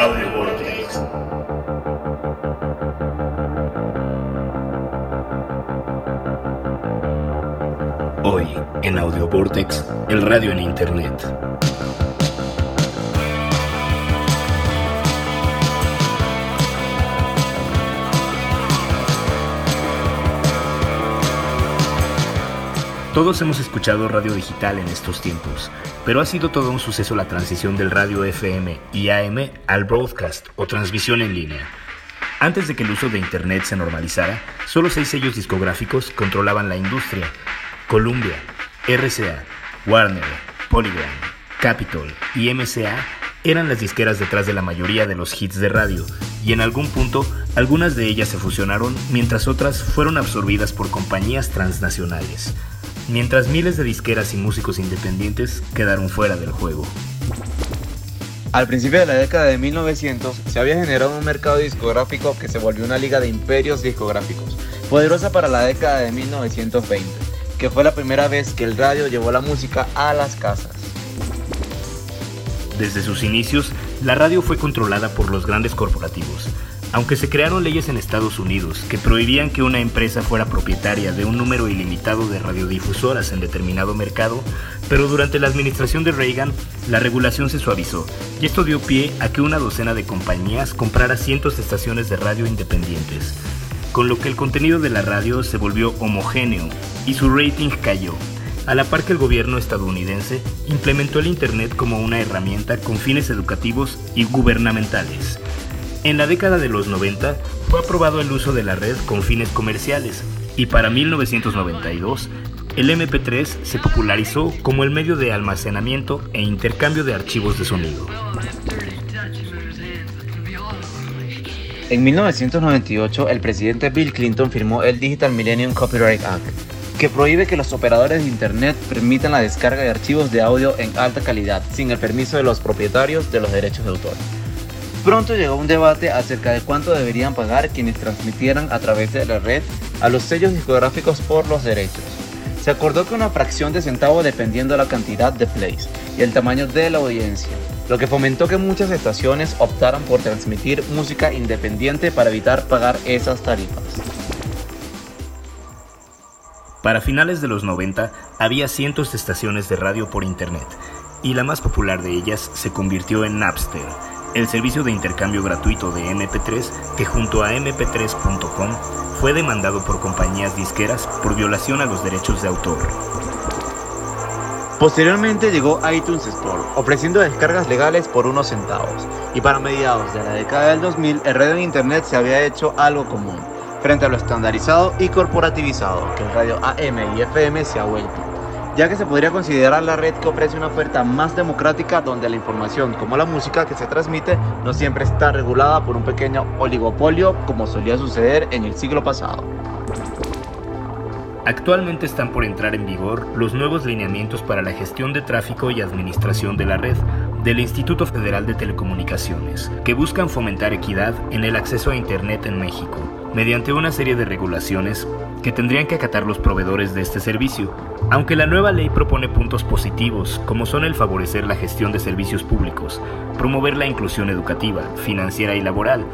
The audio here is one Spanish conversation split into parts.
Audio Vortex. Hoy, en Audio Vortex, el radio en Internet. Todos hemos escuchado radio digital en estos tiempos, pero ha sido todo un suceso la transición del radio FM y AM al broadcast o transmisión en línea. Antes de que el uso de Internet se normalizara, solo seis sellos discográficos controlaban la industria. Columbia, RCA, Warner, Polygram, Capitol y MCA eran las disqueras detrás de la mayoría de los hits de radio, y en algún punto algunas de ellas se fusionaron mientras otras fueron absorbidas por compañías transnacionales mientras miles de disqueras y músicos independientes quedaron fuera del juego. Al principio de la década de 1900 se había generado un mercado discográfico que se volvió una liga de imperios discográficos, poderosa para la década de 1920, que fue la primera vez que el radio llevó la música a las casas. Desde sus inicios, la radio fue controlada por los grandes corporativos, aunque se crearon leyes en Estados Unidos que prohibían que una empresa fuera propietaria de un número ilimitado de radiodifusoras en determinado mercado, pero durante la administración de Reagan la regulación se suavizó y esto dio pie a que una docena de compañías comprara cientos de estaciones de radio independientes, con lo que el contenido de la radio se volvió homogéneo y su rating cayó, a la par que el gobierno estadounidense implementó el Internet como una herramienta con fines educativos y gubernamentales en la década de los 90 fue aprobado el uso de la red con fines comerciales y para 1992 el MP3 se popularizó como el medio de almacenamiento e intercambio de archivos de sonido. En 1998, el presidente Bill Clinton firmó el Digital Millennium Copyright Act, que prohíbe que los operadores de Internet permitan la descarga de archivos de audio en alta calidad sin el permiso de los propietarios de los derechos de autor. Pronto llegó un debate acerca de cuánto deberían pagar quienes transmitieran a través de la red a los sellos discográficos por los derechos. Se acordó que una fracción de centavo dependiendo de la cantidad de plays y el tamaño de la audiencia, lo que fomentó que muchas estaciones optaran por transmitir música independiente para evitar pagar esas tarifas. Para finales de los 90 había cientos de estaciones de radio por internet y la más popular de ellas se convirtió en Napster el servicio de intercambio gratuito de MP3 que junto a mp3.com fue demandado por compañías disqueras por violación a los derechos de autor. Posteriormente llegó iTunes Store, ofreciendo descargas legales por unos centavos, y para mediados de la década del 2000 el radio en Internet se había hecho algo común, frente a lo estandarizado y corporativizado que el radio AM y FM se ha vuelto ya que se podría considerar la red que ofrece una oferta más democrática donde la información como la música que se transmite no siempre está regulada por un pequeño oligopolio como solía suceder en el siglo pasado. Actualmente están por entrar en vigor los nuevos lineamientos para la gestión de tráfico y administración de la red del Instituto Federal de Telecomunicaciones, que buscan fomentar equidad en el acceso a Internet en México, mediante una serie de regulaciones que tendrían que acatar los proveedores de este servicio, aunque la nueva ley propone puntos positivos, como son el favorecer la gestión de servicios públicos, promover la inclusión educativa, financiera y laboral,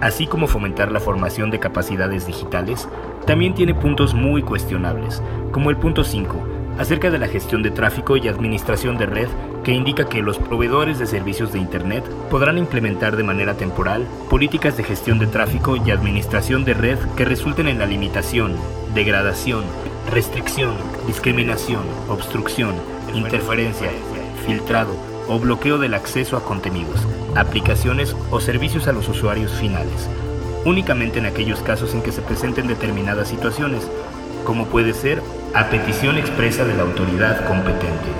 así como fomentar la formación de capacidades digitales, también tiene puntos muy cuestionables, como el punto 5, acerca de la gestión de tráfico y administración de red que indica que los proveedores de servicios de Internet podrán implementar de manera temporal políticas de gestión de tráfico y administración de red que resulten en la limitación, degradación, restricción, discriminación, obstrucción, interferencia, filtrado o bloqueo del acceso a contenidos, aplicaciones o servicios a los usuarios finales, únicamente en aquellos casos en que se presenten determinadas situaciones, como puede ser a petición expresa de la autoridad competente.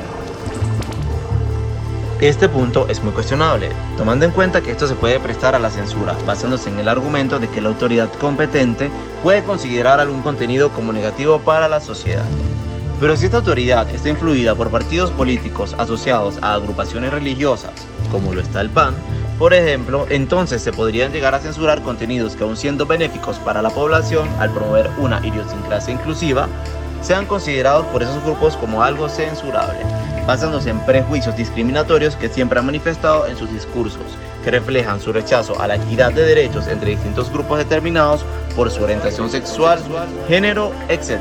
Este punto es muy cuestionable, tomando en cuenta que esto se puede prestar a la censura, basándose en el argumento de que la autoridad competente puede considerar algún contenido como negativo para la sociedad. Pero si esta autoridad está influida por partidos políticos asociados a agrupaciones religiosas, como lo está el PAN, por ejemplo, entonces se podrían llegar a censurar contenidos que aun siendo benéficos para la población al promover una idiosincrasia inclusiva, sean considerados por esos grupos como algo censurable, basándose en prejuicios discriminatorios que siempre ha manifestado en sus discursos, que reflejan su rechazo a la equidad de derechos entre distintos grupos determinados por su orientación sexual, género, etc.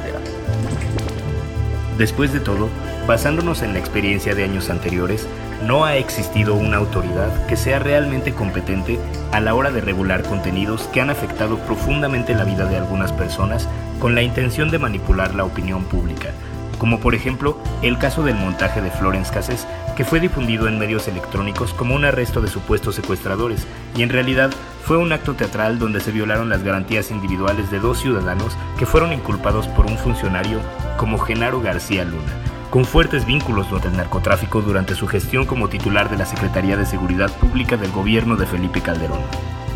Después de todo, basándonos en la experiencia de años anteriores, no ha existido una autoridad que sea realmente competente a la hora de regular contenidos que han afectado profundamente la vida de algunas personas con la intención de manipular la opinión pública, como por ejemplo el caso del montaje de Florence Cassés, que fue difundido en medios electrónicos como un arresto de supuestos secuestradores, y en realidad fue un acto teatral donde se violaron las garantías individuales de dos ciudadanos que fueron inculpados por un funcionario como Genaro García Luna, con fuertes vínculos con el narcotráfico durante su gestión como titular de la Secretaría de Seguridad Pública del gobierno de Felipe Calderón.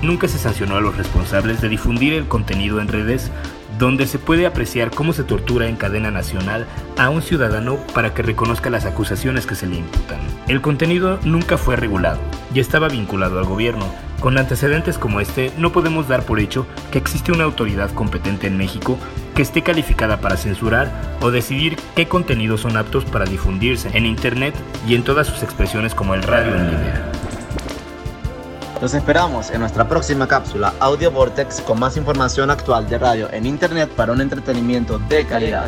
Nunca se sancionó a los responsables de difundir el contenido en redes donde se puede apreciar cómo se tortura en cadena nacional a un ciudadano para que reconozca las acusaciones que se le imputan. El contenido nunca fue regulado y estaba vinculado al gobierno. Con antecedentes como este, no podemos dar por hecho que existe una autoridad competente en México que esté calificada para censurar o decidir qué contenidos son aptos para difundirse en Internet y en todas sus expresiones como el radio en línea. Los esperamos en nuestra próxima cápsula Audio Vortex con más información actual de radio en Internet para un entretenimiento de calidad.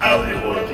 Audio Vortex.